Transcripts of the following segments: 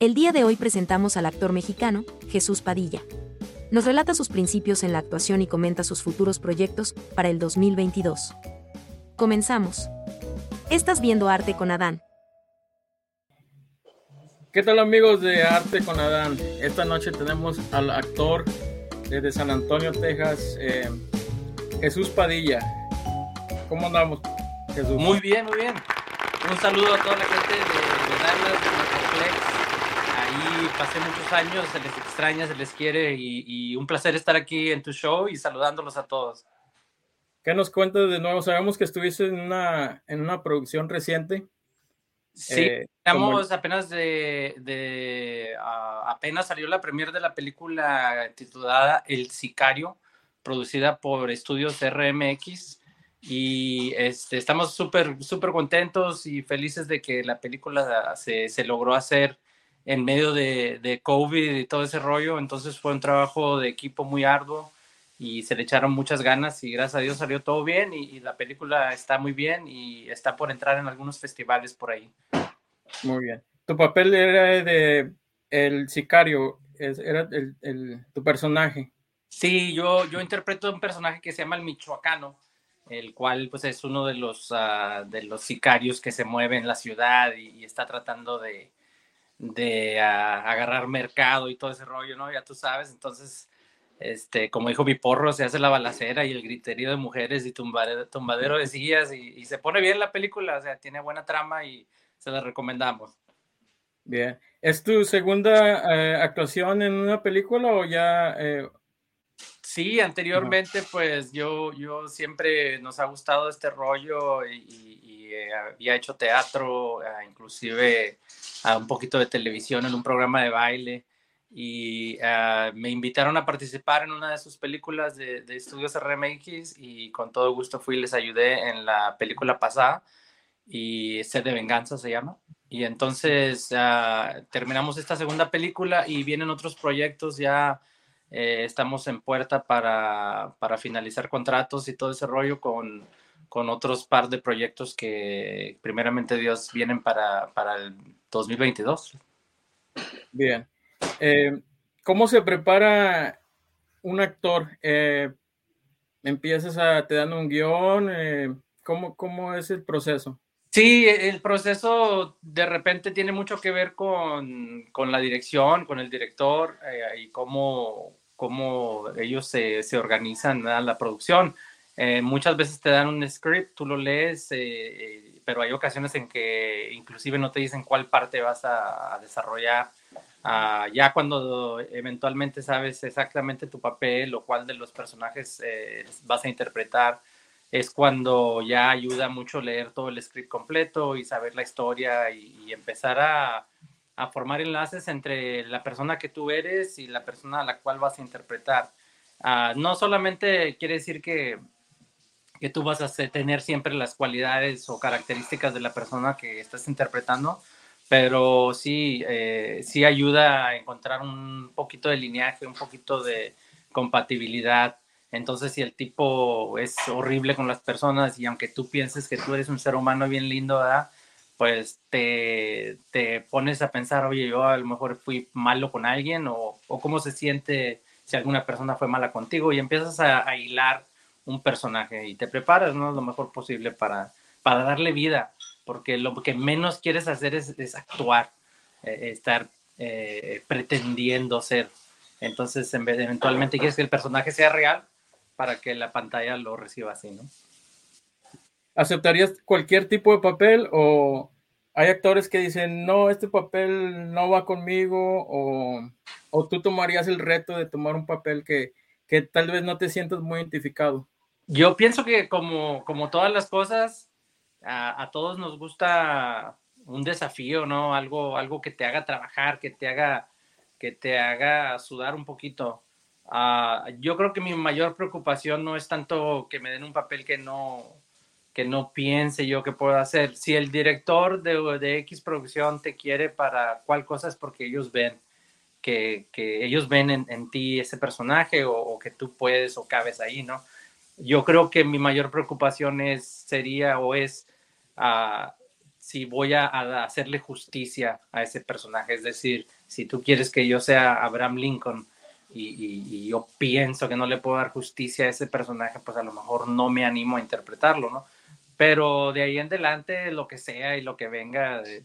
El día de hoy presentamos al actor mexicano, Jesús Padilla. Nos relata sus principios en la actuación y comenta sus futuros proyectos para el 2022. Comenzamos. Estás viendo Arte con Adán. ¿Qué tal amigos de Arte con Adán? Esta noche tenemos al actor desde San Antonio, Texas, eh, Jesús Padilla. ¿Cómo andamos, Jesús? Muy bien, muy bien. Un saludo a toda la gente de, de Dallas, de Metroplex. Ahí pasé muchos años, se les extraña, se les quiere y, y, un placer estar aquí en tu show y saludándolos a todos. ¿Qué nos cuentas de nuevo? Sabemos que estuviste en una, en una producción reciente. Sí, eh, estamos como... apenas de, de uh, apenas salió la premier de la película titulada El Sicario, producida por Estudios RMX y este, estamos súper, súper contentos y felices de que la película se, se logró hacer en medio de, de, COVID y todo ese rollo. Entonces fue un trabajo de equipo muy arduo y se le echaron muchas ganas y gracias a Dios salió todo bien y, y la película está muy bien y está por entrar en algunos festivales por ahí. Muy bien. Tu papel era de el sicario, era el, el, tu personaje. Sí, yo, yo interpreto un personaje que se llama el Michoacano el cual pues es uno de los, uh, de los sicarios que se mueve en la ciudad y, y está tratando de, de uh, agarrar mercado y todo ese rollo, ¿no? Ya tú sabes, entonces, este, como dijo mi porro, se hace la balacera y el griterío de mujeres y tumbadero, tumbadero de sillas y, y, se pone bien la película, o sea, tiene buena trama y se la recomendamos. Bien, ¿es tu segunda uh, actuación en una película o ya eh, Sí, anteriormente pues yo, yo siempre nos ha gustado este rollo y, y eh, había hecho teatro, eh, inclusive uh, un poquito de televisión en un programa de baile y uh, me invitaron a participar en una de sus películas de, de, estudios RMX y con todo gusto fui y les ayudé en la película pasada y Sed de Venganza se llama. Y entonces ah, terminamos esta segunda película y vienen otros proyectos ya eh, estamos en puerta para, para, finalizar contratos y todo ese rollo con, con, otros par de proyectos que primeramente Dios vienen para, para el 2022. Bien. Eh, ¿Cómo se prepara un actor? Eh, ¿Empiezas a te dan un guion? Eh, ¿cómo, ¿Cómo es el proceso? Sí, el proceso de repente tiene mucho que ver con, con la dirección, con el director eh, y cómo, cómo ellos se, se organizan a la producción. Eh, muchas veces te dan un script, tú lo lees, eh, eh, pero hay ocasiones en que inclusive no te dicen cuál parte vas a, a desarrollar. Uh, ya cuando eventualmente sabes exactamente tu papel o cuál de los personajes eh, vas a interpretar, es cuando ya ayuda mucho leer todo el script completo y saber la historia y, y empezar a, a formar enlaces entre la persona que tú eres y la persona a la cual vas a interpretar. Uh, no solamente quiere decir que, que tú vas a tener siempre las cualidades o características de la persona que estás interpretando, pero sí, eh, sí ayuda a encontrar un poquito de lineaje, un poquito de compatibilidad. Entonces, si el tipo es horrible con las personas y aunque tú pienses que tú eres un ser humano bien lindo, ¿verdad? pues te, te, pones a pensar, oye, yo a lo mejor fui malo con alguien o, o cómo se siente si alguna persona fue mala contigo y empiezas a, a, hilar un personaje y te preparas ¿no? lo mejor posible para, para darle vida, porque lo que menos quieres hacer es, actuar, eh, estar eh, pretendiendo ser. Entonces, eventualmente quieres que el personaje sea real para que la pantalla lo reciba así, ¿no? ¿Aceptarías cualquier tipo de papel o hay actores que dicen, no, este papel no va conmigo o, o tú tomarías el reto de tomar un papel que, que, tal vez no te sientas muy identificado? Yo pienso que como, como todas las cosas, a, todos nos gusta un desafío, ¿no? Algo, algo que te haga trabajar, que te haga, que te haga sudar un poquito. Uh, yo creo que mi mayor preocupación no es tanto que me den un papel que no, que no piense yo que puedo hacer. Si el director de, de X producción te quiere para cuál cosa es porque ellos ven que, que ellos ven en, en, ti ese personaje o, o, que tú puedes o cabes ahí, ¿no? Yo creo que mi mayor preocupación es, sería o es uh, si voy a, hacerle justicia a ese personaje. Es decir, si tú quieres que yo sea Abraham Lincoln y, yo pienso que no le puedo dar justicia a ese personaje, pues a lo mejor no me animo a interpretarlo, ¿no? Pero de ahí en adelante, lo que sea y lo que venga, de,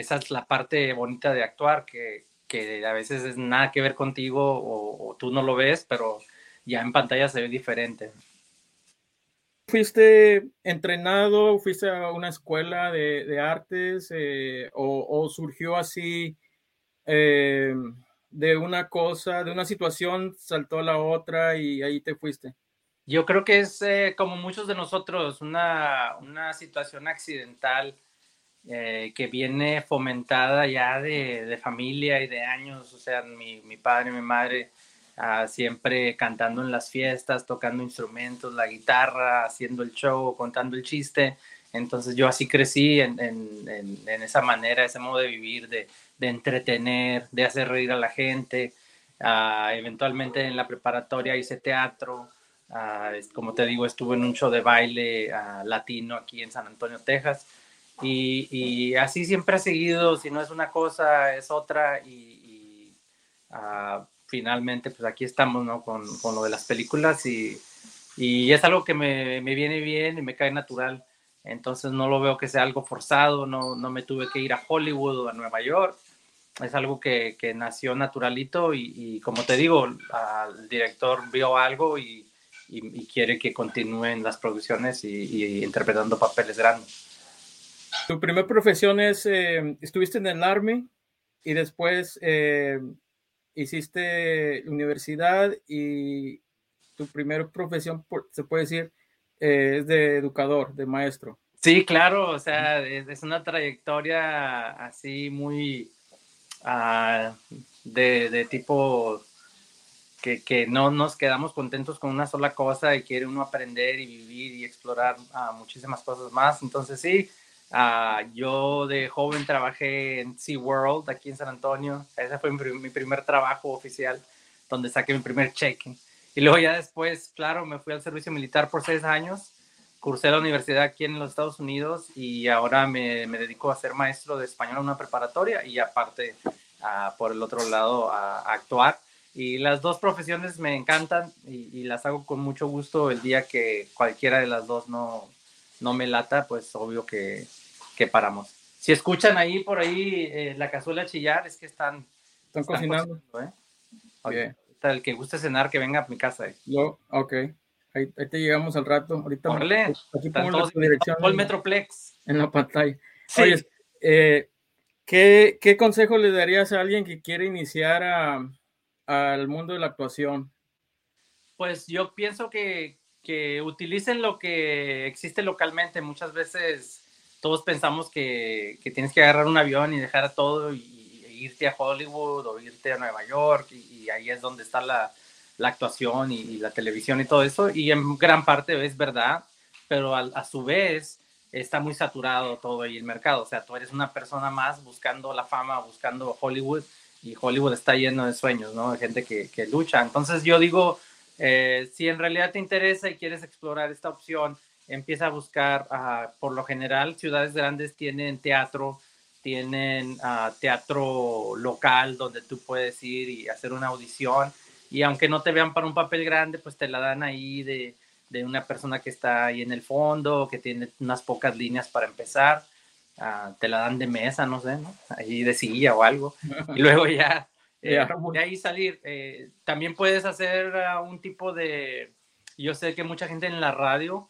esa es la parte bonita de actuar, que, que a veces es nada que ver contigo o tú no lo ves, pero ya en pantalla se ve diferente. ¿Fuiste entrenado, fuiste a una escuela de, artes eh, o, surgió así eh, de una cosa, de una situación, saltó a la otra y ahí te fuiste? Yo creo que es eh, como muchos de nosotros, una, situación accidental que viene fomentada ya de, familia y de años, o sea, mi, mi padre y mi madre siempre cantando en las fiestas, tocando instrumentos, la guitarra, haciendo el show, contando el chiste. Entonces yo así crecí en, esa manera, ese modo de vivir, de, entretener, de hacer reír a la gente. Ah, eventualmente en la preparatoria hice teatro. Ah, como te digo, estuve en un show de baile latino aquí en San Antonio, Texas. Y, así siempre ha seguido, si no es una cosa, es otra. Y, finalmente, pues aquí estamos, ¿no? Con, con lo de las películas y, y es algo que me, me, viene bien y me cae natural. Entonces no lo veo que sea algo forzado, no, no me tuve que ir a Hollywood o a Nueva York. Es algo que, que nació naturalito y, y, como te digo, el director vio algo y, y, quiere que continúen las producciones y, interpretando papeles grandes. Tu primera profesión es, eh, estuviste en el Army y después eh, hiciste universidad y tu primera profesión, se puede decir, eh, es de educador, de maestro. Sí, claro, o sea, es, una trayectoria así muy ah, de, tipo que, no nos quedamos contentos con una sola cosa y quiere uno aprender y vivir y explorar ah, muchísimas cosas más. Entonces sí, Ah, yo de joven trabajé en SeaWorld aquí en San Antonio. Ese fue mi, primer trabajo oficial, donde saqué mi primer cheque. Y luego ya después, claro, me fui al servicio militar por seis años. Cursé la universidad aquí en los Estados Unidos y ahora me, me dedico a ser maestro de español en una preparatoria y aparte, ah, por el otro lado, a, actuar. Y las dos profesiones me encantan y, y, las hago con mucho gusto. El día que cualquiera de las dos no, no me lata, pues obvio que, que paramos. Si escuchan ahí por ahí eh, la cazuela chillar, es que están, están, cocinando. ¿eh? El que guste cenar, que venga a mi casa. Eh. Yo, ok. Ahí, te llegamos al rato. Ahorita aquí pongo la dirección. el Metroplex. En la pantalla. Oye, eh, ¿qué, ¿qué, consejo le darías a alguien que quiere iniciar a, al mundo de la actuación? Pues yo pienso que, que utilicen lo que existe localmente. Muchas veces todos pensamos que, que, tienes que agarrar un avión y dejar todo y, e irte a Hollywood o irte a Nueva York y, ahí es donde está la, la actuación y, la televisión y todo eso. Y en gran parte es verdad, pero a, su vez está muy saturado todo ahí el mercado. O sea, tú eres una persona más buscando la fama, buscando Hollywood y Hollywood está lleno de sueños, ¿no? De gente que, que lucha. Entonces yo digo, eh, si en realidad te interesa y quieres explorar esta opción, empieza a buscar, ah, por lo general, ciudades grandes tienen teatro, tienen ah, teatro local donde tú puedes ir y hacer una audición. Y aunque no te vean para un papel grande, pues te la dan ahí de, de una persona que está ahí en el fondo, que tiene unas pocas líneas para empezar. Ah, te la dan de mesa, no sé, ¿no? ahí de silla o algo. Y luego ya, eh, de ahí salir. Eh, también puedes hacer un tipo de... Yo sé que mucha gente en la radio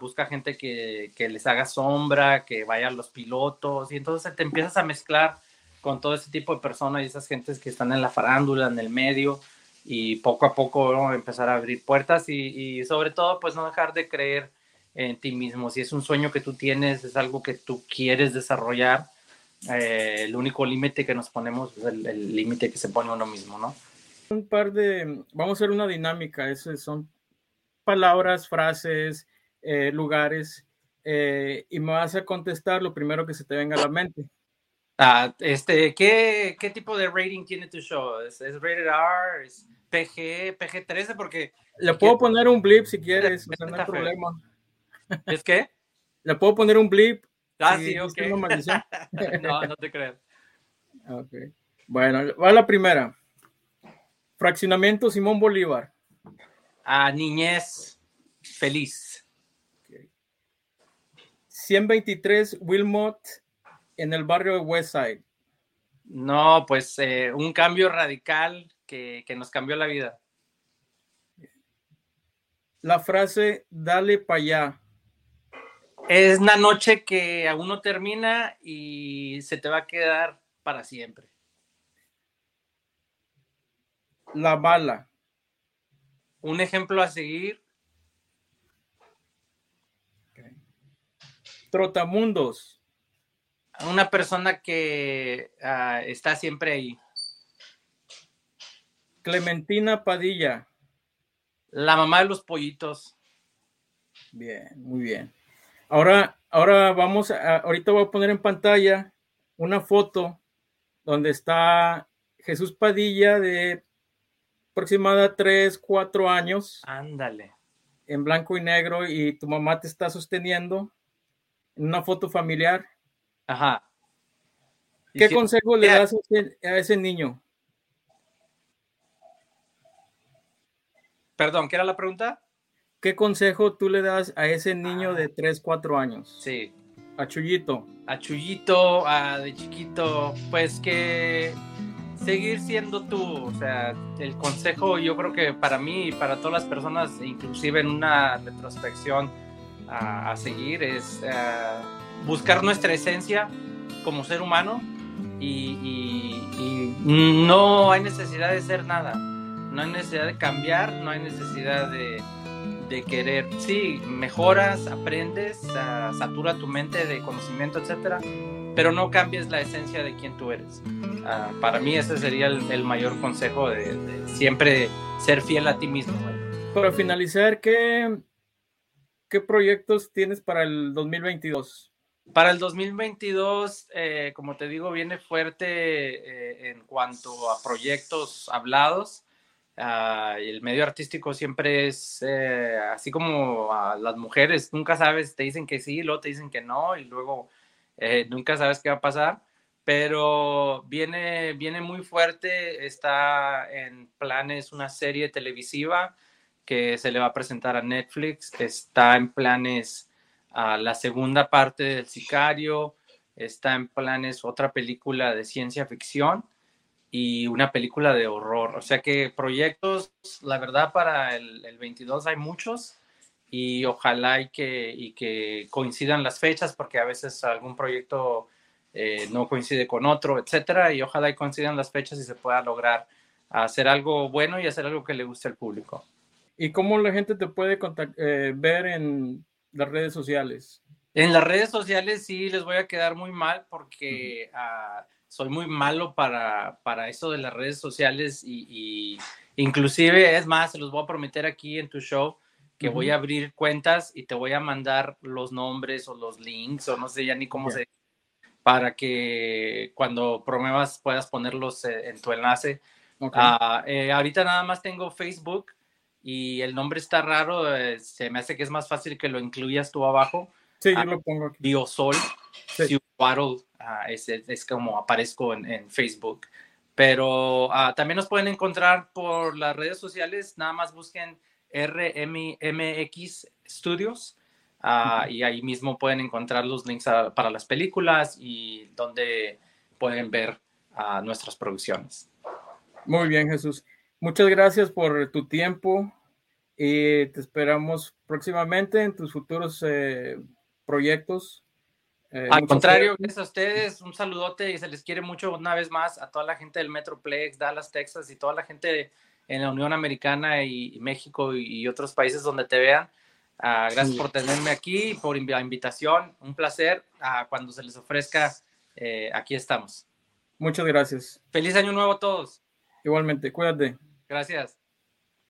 busca gente que, que, les haga sombra, que vayan los pilotos, y entonces te empiezas a mezclar con todo ese tipo de personas y esas gentes que están en la farándula, en el medio, y poco a poco empezar a abrir puertas y, sobre todo pues no dejar de creer en ti mismo. Si es un sueño que tú tienes, es algo que tú quieres desarrollar, eh, el único límite que nos ponemos es el límite que se pone uno mismo, ¿no? Un par de, vamos a hacer una dinámica, esas son palabras, frases, eh, lugares eh, y me vas a contestar lo primero que se te venga a la mente. Ah, este, ¿qué, ¿qué, tipo de rating tiene tu show? ¿Es, rated R? ¿Es PG? ¿PG-13? Porque... Le puedo poner un blip si quieres, no hay problema. ¿Es qué? Le puedo poner un blip Ah, sí, ok. no, no te creo. Ok. Bueno, va la primera. Fraccionamiento Simón Bolívar. A niñez feliz. 123 Wilmot en el barrio de Westside. No, pues eh, un cambio radical que, que nos cambió la vida. La frase, dale para allá. Es una noche que aún no termina y se te va a quedar para siempre. La bala. Un ejemplo a seguir. Trotamundos. Una persona que uh, está siempre ahí. Clementina Padilla. La mamá de los pollitos. Bien, muy bien. Ahora, ahora vamos a, ahorita voy a poner en pantalla una foto donde está Jesús Padilla de aproximada 3, 4 años. Ándale. En blanco y negro y tu mamá te está sosteniendo en una foto familiar. Ajá. ¿Qué consejo le das a ese niño? Perdón, ¿qué era la pregunta? ¿Qué consejo tú le das a ese niño de 3, 4 años? Sí. A Chuyito. A Chuyito, a de chiquito, pues que seguir siendo tú, o sea, el consejo yo creo que para mí y para todas las personas, inclusive en una retrospección a, seguir, es uh, buscar nuestra esencia como ser humano y, no hay necesidad de ser nada no hay necesidad de cambiar, no hay necesidad de, querer. Sí, mejoras, aprendes, uh, satura tu mente de conocimiento, etcétera, pero no cambies la esencia de quien tú eres. Uh, para mí ese sería el, mayor consejo de, siempre ser fiel a ti mismo. ¿eh? Para finalizar, ¿qué, ¿qué proyectos tienes para el 2022? Para el 2022, eh, como te digo, viene fuerte eh, en cuanto a proyectos hablados. Uh, el medio artístico siempre es eh, así como a las mujeres, nunca sabes, te dicen que sí, luego te dicen que no y luego eh, nunca sabes qué va a pasar, pero viene, viene muy fuerte, está en planes una serie televisiva que se le va a presentar a Netflix, está en planes uh, la segunda parte del Sicario, está en planes otra película de ciencia ficción y una película de horror. O sea que proyectos, la verdad, para el, el 22 hay muchos y ojalá y que, y que coincidan las fechas porque a veces algún proyecto eh, no coincide con otro, etcétera, y ojalá y coincidan las fechas y se pueda lograr hacer algo bueno y hacer algo que le guste al público. ¿Y cómo la gente te puede eh, ver en las redes sociales? En las redes sociales sí les voy a quedar muy mal porque... Uh -huh. uh, soy muy malo para, para eso de las redes sociales y, y, inclusive, es más, se los voy a prometer aquí en tu show que uh -huh. voy a abrir cuentas y te voy a mandar los nombres o los links o no sé ya ni cómo yeah. se para que cuando promuevas puedas ponerlos eh, en tu enlace. Okay. Uh, eh, ahorita nada más tengo Facebook y el nombre está raro, eh, se me hace que es más fácil que lo incluyas tú abajo. Sí, yo lo pongo aquí. Biosol, sí. Waddle, uh, es, es, como aparezco en, en Facebook. Pero uh, también nos pueden encontrar por las redes sociales, nada más busquen RMX Studios uh, uh -huh. y ahí mismo pueden encontrar los links a, para las películas y donde pueden ver nuestras producciones. Muy bien, Jesús. Muchas gracias por tu tiempo y te esperamos próximamente en tus futuros eh, proyectos. Eh, Al contrario, gracias a ustedes, un saludote y se les quiere mucho una vez más a toda la gente del Metroplex, Dallas, Texas y toda la gente en la Unión Americana y, y México y, y, otros países donde te vean. Uh, gracias sí. por tenerme aquí, por la invitación, un placer. Uh, cuando se les ofrezca, eh, aquí estamos. Muchas gracias. Feliz año nuevo a todos. Igualmente, cuídate. Gracias.